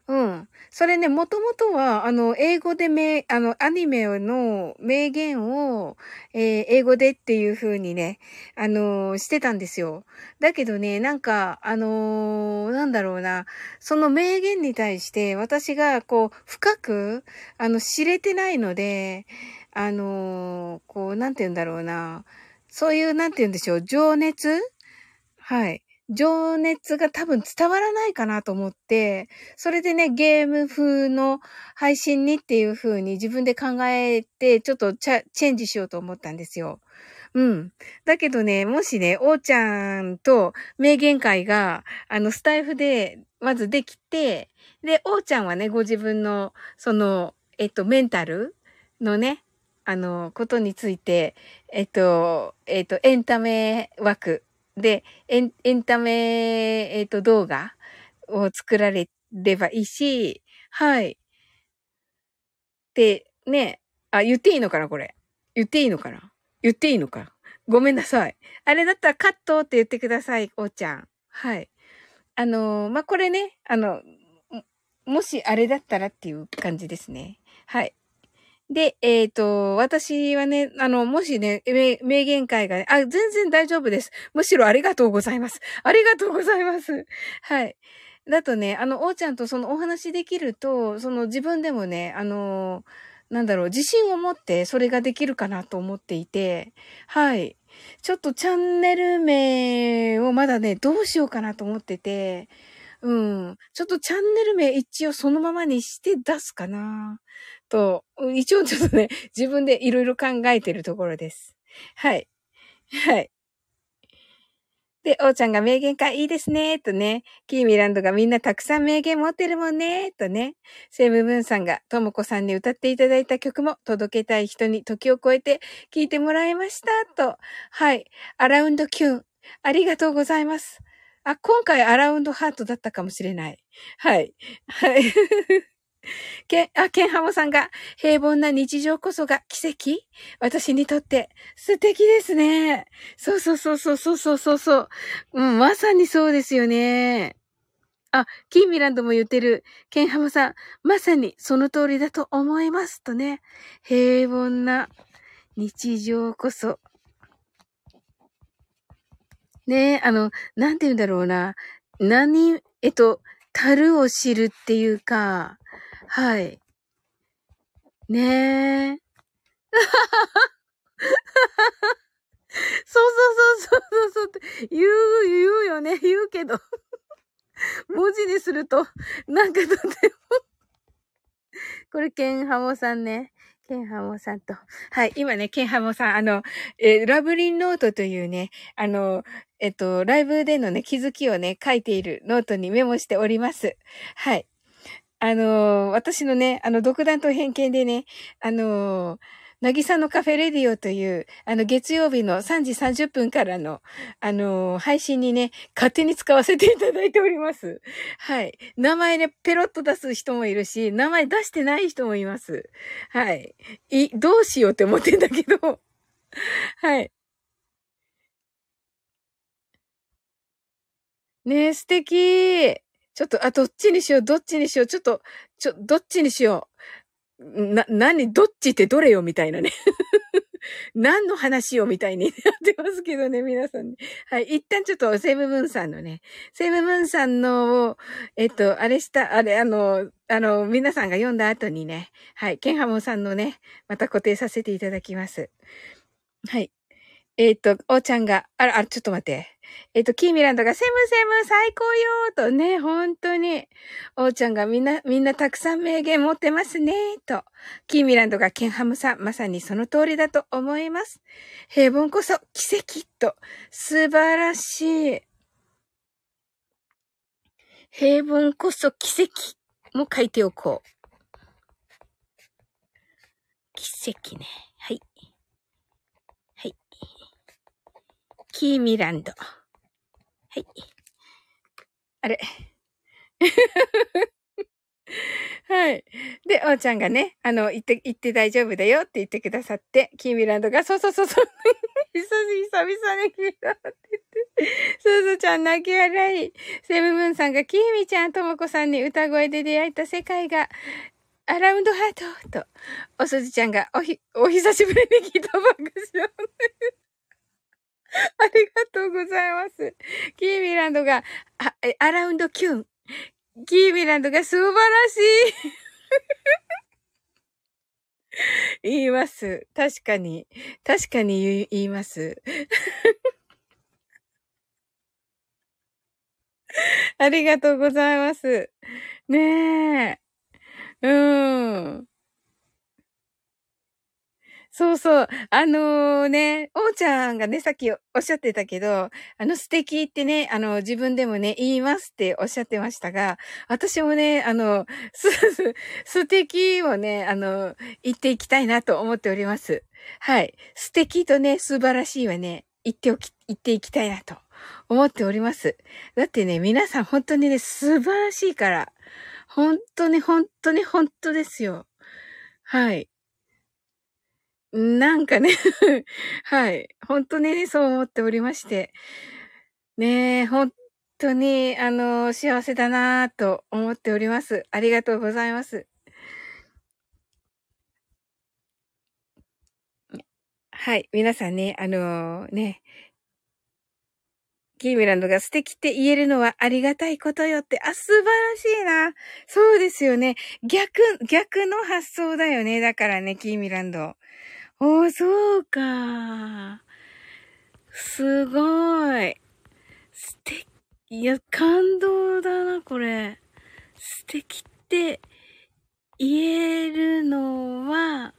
うん。それね、もともとは、あの、英語で名、あの、アニメの名言を、えー、英語でっていう風にね、あのー、してたんですよ。だけどね、なんか、あのー、なんだろうな、その名言に対して私が、こう、深く、あの、知れてないので、あのこう、なんて言うんだろうな、そういう、なんて言うんでしょう、情熱？はい。情熱が多分伝わらないかなと思って、それでね、ゲーム風の配信にっていう風に自分で考えて、ちょっとチェンジしようと思ったんですよ。うん。だけどね、もしね、おーちゃんと名言会が、あの、スタイフで、まずできて、で、おーちゃんはね、ご自分の、その、えっと、メンタルのね、あの、ことについて、えっと、えっと、エンタメ枠で、エンエンタメ、えっ、ー、と、動画を作られればいいし、はい。で、ね、あ、言っていいのかなこれ。言っていいのかな言っていいのかごめんなさい。あれだったらカットって言ってください、おーちゃん。はい。あのまあ、これね、あの、もしあれだったらっていう感じですね。はい。で、えっ、ー、と、私はね、あの、もしね、名言会がね、あ、全然大丈夫です。むしろありがとうございます。ありがとうございます。はい。だとね、あの、おーちゃんとそのお話できると、その自分でもね、あの、なんだろう、自信を持ってそれができるかなと思っていて、はい。ちょっとチャンネル名をまだね、どうしようかなと思ってて、うん。ちょっとチャンネル名一応そのままにして出すかな。と、一応ちょっとね、自分でいろいろ考えてるところです。はい。はい。で、おーちゃんが名言かいいですね、とね。キーミランドがみんなたくさん名言持ってるもんね、とね。セムブンさんがともこさんに歌っていただいた曲も届けたい人に時を超えて聴いてもらいました、と。はい。アラウンドキュン。ありがとうございます。あ、今回アラウンドハートだったかもしれない。はい。はい。ケン、あ、ケンハモさんが、平凡な日常こそが奇跡？私にとって素敵ですね。そうそうそうそうそうそうそう。うん、まさにそうですよね。あ、キーミランドも言ってる、ケンハモさん、まさにその通りだと思います。とね。平凡な日常こそ。ねえ、あの、なんて言うんだろうな。何、えっと、樽を知るっていうか、はい。ねえ。そうそうそうそうそうって言う、言うよね。言うけど。文字にすると、なんかとてもこれ、ケンハモさんね。ケンハモさんと。はい。今ね、ケンハモさん、あの、えー、ラブリンノートというね、あの、えっと、ライブでのね、気づきをね、書いているノートにメモしております。はい。あのー、私のね、あの、独断と偏見でね、あのー、なぎさのカフェレディオという、あの、月曜日の3時30分からの、あのー、配信にね、勝手に使わせていただいております。はい。名前ね、ペロッと出す人もいるし、名前出してない人もいます。はい。い、どうしようって思ってんだけど、はい。ね、素敵ちょっと、あ、どっちにしよう、どっちにしよう、ちょっと、ちょ、どっちにしよう。な、なに、どっちってどれよ、みたいなね。何の話をみたいに なってますけどね、皆さんね。はい。一旦ちょっとセムムーンさんのね、セムムーンさんの、えっと、あれした、あれ、あの、あの、皆さんが読んだ後にね、はい。ケンハモンさんのね、また固定させていただきます。はい。えっ、と、おーちゃんが、あら、あ、ちょっと待って。えっ、と、キーミランドが、セムセム最高よとね、本当に。おーちゃんがみんな、みんなたくさん名言持ってますねと。キーミランドが、ケンハムさん、まさにその通りだと思います。平凡こそ奇跡と。素晴らしい。平凡こそ奇跡も書いておこう。奇跡ね。はい。はい。キーミランド。はい。あれ。はい。で、おーちゃんがね、あの、言って、言って大丈夫だよって言ってくださって、キーミランドが、そうそうそうそう。久々に聞いたって言って。すずちゃん泣き笑い。セブブンさんが、きみちゃん、ともこさんに歌声で出会えた世界が、アラウンドハートと、おすずちゃんが、おひ、お久しぶりに聞いた爆笑。ありがとうございます。キーミランドが、あ、アラウンドキュン。キーミランドが素晴らしい。言います。確かに。確かに言います。ありがとうございます。ねえ。うん。そうそう。あのー、ね、おーちゃんがね、さっきおっしゃってたけど、あの素敵ってね、あの、自分でもね、言いますっておっしゃってましたが、私もね、あの、す、素敵をね、あの、言っていきたいなと思っております。はい。素敵とね、素晴らしいはね、言っておき、言っていきたいなと思っております。だってね、皆さん本当にね、素晴らしいから。本当に本当に本当ですよ。はい。なんかね はい。本当にね、そう思っておりまして。ねえ、本当に、あの、幸せだなぁと思っております。ありがとうございます。はい。皆さんね、あのー、ね、キーミランドが素敵って言えるのはありがたいことよって、あ、素晴らしいな。そうですよね。逆、逆の発想だよね。だからね、キーミランド。おー、そうか。すごい。素敵。いや、感動だな、これ。素敵って言えるのは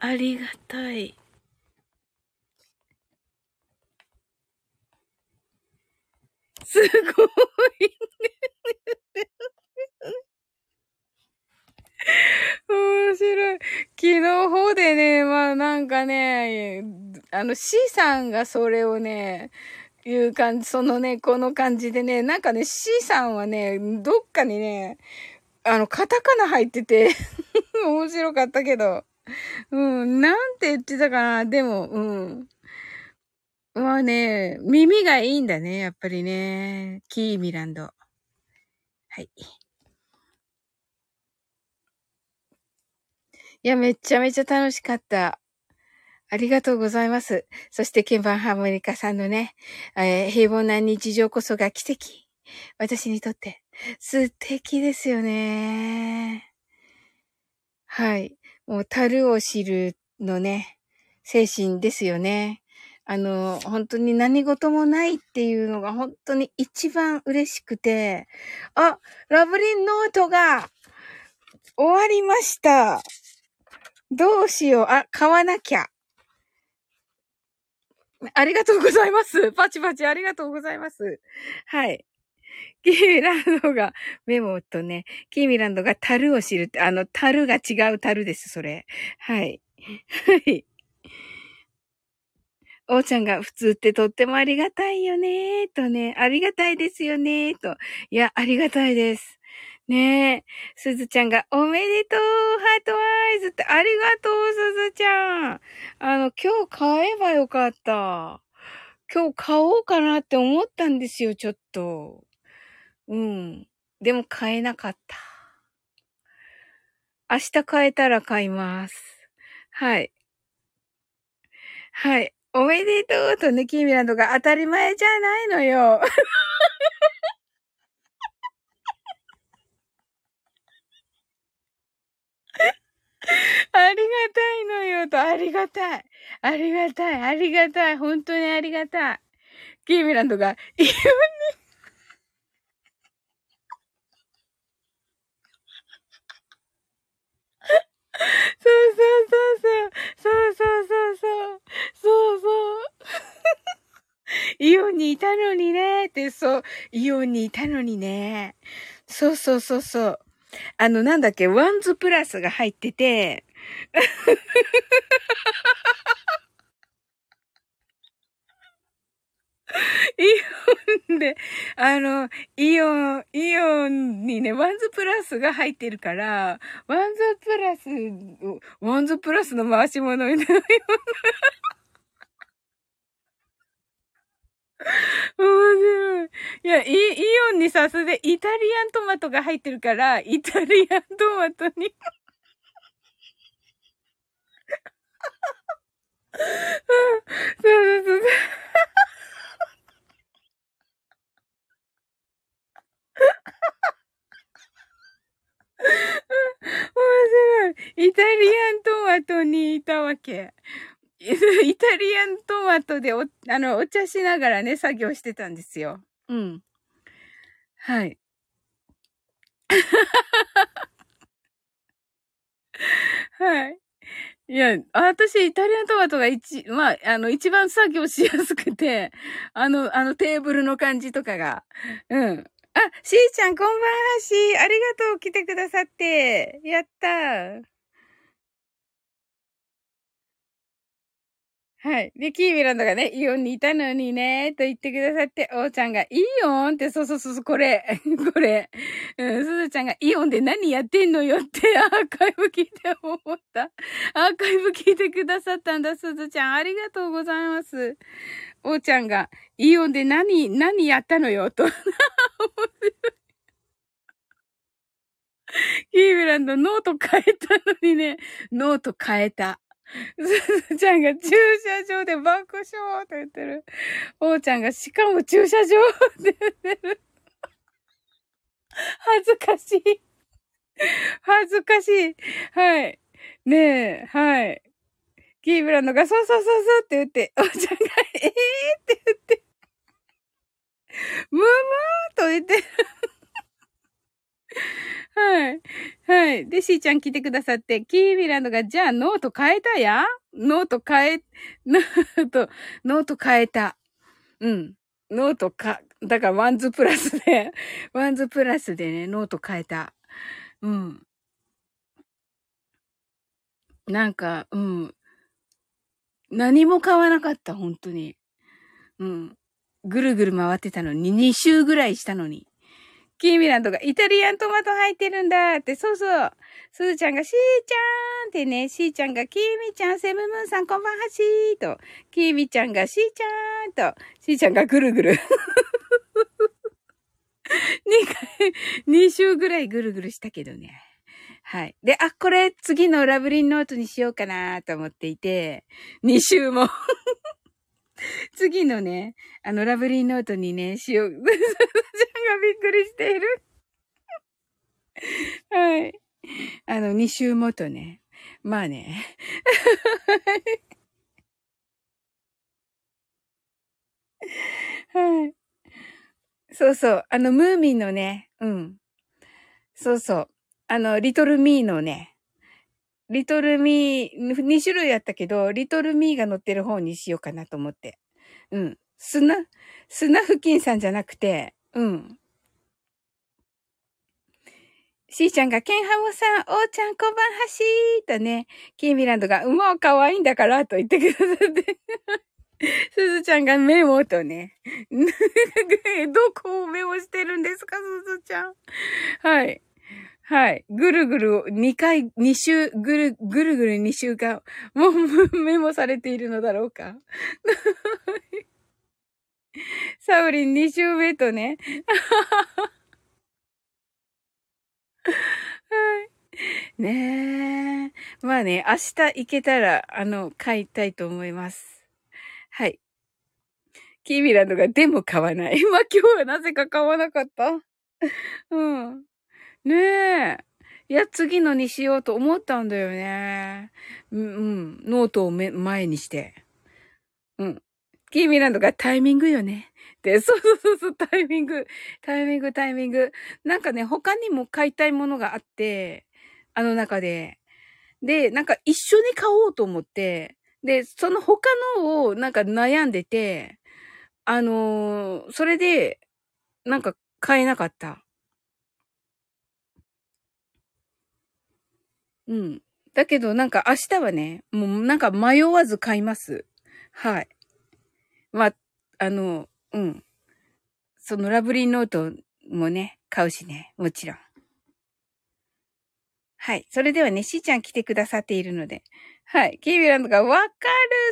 ありがたい。すごい。ね 面白い。昨日方でね、まあなんかね、あの C さんがそれをね、いう感じ、そのね、この感じでね、なんかね、C さんはね、どっかにね、あの、カタカナ入ってて 面白かったけど、うん、なんて言ってたかな、でも、うん。まあね、耳がいいんだね、やっぱりね。キーミランド。はい。いや、めちゃめちゃ楽しかった。ありがとうございます。そして、鍵盤ハーモニカさんのね、えー、平凡な日常こそが奇跡。私にとって素敵ですよね。はい。もう、樽を知るのね、精神ですよね。あの、本当に何事もないっていうのが本当に一番嬉しくて、あ、ラブリンノートが終わりました。どうしよう。あ、買わなきゃ。ありがとうございます。パチパチありがとうございます。はい。キーミランドが、メモとね、キーミランドが樽を知るって、あの、樽が違う樽です、それ。はい。はい。おーちゃんが普通ってとってもありがたいよねーとね、ありがたいですよねーと。いや、ありがたいです。ねえ。すずちゃんが、おめでとうハートワイズってありがとう、すずちゃんあの、今日買えばよかった。今日買おうかなって思ったんですよ、ちょっと。うん。でも買えなかった。明日買えたら買います。はい。はい。おめでとうとね、キーミランドが当たり前じゃないのよ。ありがたいのよと、ありがたい。ありがたい、ありがたい。本当にありがたい。キーミランドが、いろんな、そうそうそうそう。そうそうそうそう。そうそう。イオンにいたのにねって、そう。イオンにいたのにね。そうそうそうそう。あの、なんだっけ、ワンズプラスが入ってて、イオンで、あの、イオン、イオンにね、ワンズプラスが入ってるから、ワンズプラス、ワンズプラスの回し物みたいな。面白い。いや、イイオンにさ、それでイタリアントマトが入ってるから、イタリアントマトに そうそうそう。面白い。イタリアントマトにいたわけ。イタリアントマトでお、あの、お茶しながらね、作業してたんですよ。うん。はい。はい。いや、私、イタリアントマトが一、まあ、あの、一番作業しやすくて、あの、あのテーブルの感じとかが。うん。あ、しーちゃん、こんばんは、しー。ありがとう、来てくださって。やったー。はい。で、キーミランドがね、イオンにいたのにね、と言ってくださって、おーちゃんが、イオンって、そうそうそう、これ、これ。うん、すずちゃんが、イオンで何やってんのよって、アーカイブ聞いて思った。アーカイブ聞いてくださったんだ、すずちゃん。ありがとうございます。おーちゃんが、イオンで何、何やったのよ、と。キーミランド、ノート買えたのにね、ノート変えた。すずちゃんが駐車場で爆笑って言ってる。おーちゃんがしかも駐車場って言ってる。恥ずかしい。恥ずかしい。はい。ねえ、はい。キーミランドがそうそうそうそうって言って、おーちゃんがええーって言って、ムームーと言ってる。はい。はい。で、しーちゃん来てくださって、キーミランドが、じゃあノート変えたや？ノート変え、ノート、ノート変えた。うん。ノートか、だからワンズプラスで、ワンズプラスでね、ノート変えた。うん。なんか、うん。何も買わなかった、本当に。うん。ぐるぐる回ってたのに、2週ぐらいしたのに。キーミランドがイタリアントマト入ってるんだって、そうそう。すずちゃんがしーちゃんってね、しーちゃんがキーミちゃん、セムムーンさんこんばんはしーと、キーミちゃんがしーちゃんと、しーちゃんがぐるぐる。2回、2週ぐらいぐるぐるしたけどね。はい。で、あ、これ次のラブリンノートにしようかなと思っていて、2週も 次のね、あの、ラブリーノートにね、しよう。ちゃんがびっくりしている。はい。あの、2週もとね。まあね。はい。そうそう。あの、ムーミンのね、うん。そうそう。あの、リトルミーのね、リトルミー、2種類あったけど、リトルミーが乗ってる方にしようかなと思って。うん。砂、砂付近さんじゃなくて、うん。しーちゃんが、ケンハモさん、おーちゃん、こんばんはしーとね、キーミランドが、うまう可愛いんだからと言ってくださって。すずちゃんがメモとね。どこをメモしてるんですか、すずちゃん。はい。はい。ぐるぐる、2回、2週、ぐる、ぐるぐる2週間、もうメモされているのだろうか？サウリン2週目とね。はい。ねえ。まあね、明日行けたら、あの、買いたいと思います。はい。キーミランドがでも買わない。まあ今日はなぜか買わなかった。うん。ねえ。いや、次のにしようと思ったんだよね。うん、ノートを前にして。うん。キーミランドがタイミングよね。で、そうそうそうそう、タイミング。タイミング、タイミング。なんかね、他にも買いたいものがあって、あの中で。で、なんか一緒に買おうと思って、で、その他のをなんか悩んでて、あのー、それで、なんか買えなかった。うん。だけどなんか明日はね、もうなんか迷わず買います。はい。まあ、あの、うん。そのラブリーノートもね、買うしね、もちろん。はい。それではね、しーちゃん来てくださっているので。はい。キービランドが、わかる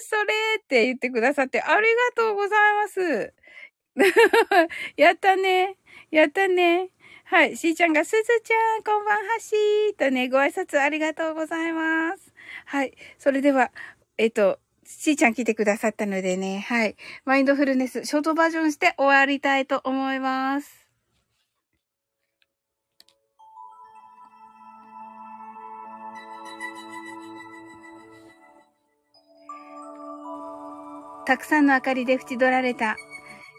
それって言ってくださって、ありがとうございます。やったね。やったね。はい。しーちゃんが、すずちゃん、こんばんはしーとね、ご挨拶ありがとうございます。はい。それでは、えっと、しーちゃん来てくださったのでね、はい。マインドフルネス、ショートバージョンして終わりたいと思います。たくさんの明かりで縁取られた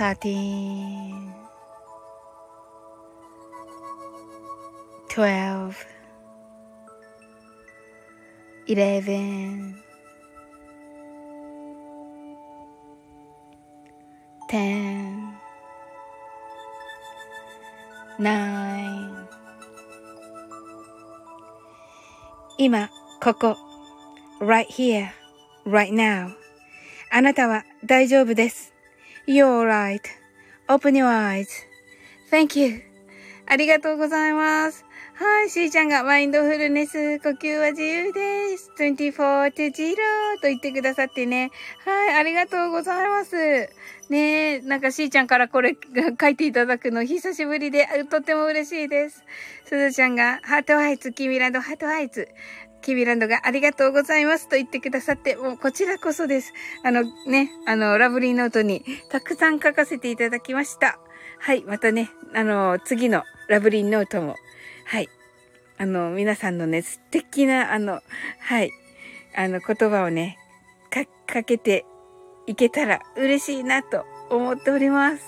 thirteen, twelve, eleven, ten, nine 今、ここ、right here, right now あなたは大丈夫です。You're right. Open your eyes. Thank you. ありがとうございます。はい、しーちゃんがマインドフルネス、呼吸は自由です。24 to 0と言ってくださってね。はい、ありがとうございます。ねえ、なんかしーちゃんからこれ書いていただくの久しぶりで、とっても嬉しいです。すずちゃんが heart eyes、キーミランド heart eyes。キーミランドがありがとうございますと言ってくださって、もうこちらこそです。あのね、あの、ラブリーノートにたくさん書かせていただきました。はい、またね、あの、次のラブリーノートも、はい、あの、皆さんのね、素敵な、あの、はい、あの、言葉をね、か、かけていけたら嬉しいなと思っております。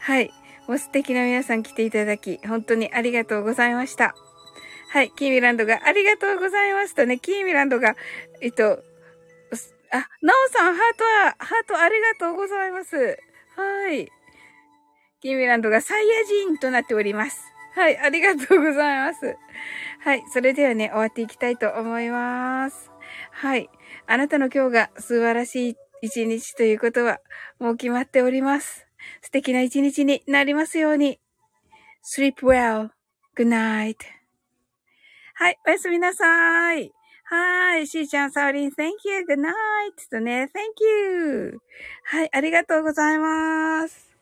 はい。もう素敵な皆さん来ていただき、本当にありがとうございました。はい、キーミランドがありがとうございますとね、キーミランドが、えっと、あ、ナオさん、ハートは、ハートありがとうございます。はい。キーミランドがサイヤ人となっております。はい、ありがとうございます。はい、それではね、終わっていきたいと思います。はい。あなたの今日が素晴らしい一日ということは、もう決まっております。素敵な一日になりますように。sleep well. Good night. はい、おやすみなさい。はい。しーちゃん、サオリン、thank you, good night とね、thank you. はい、ありがとうございます。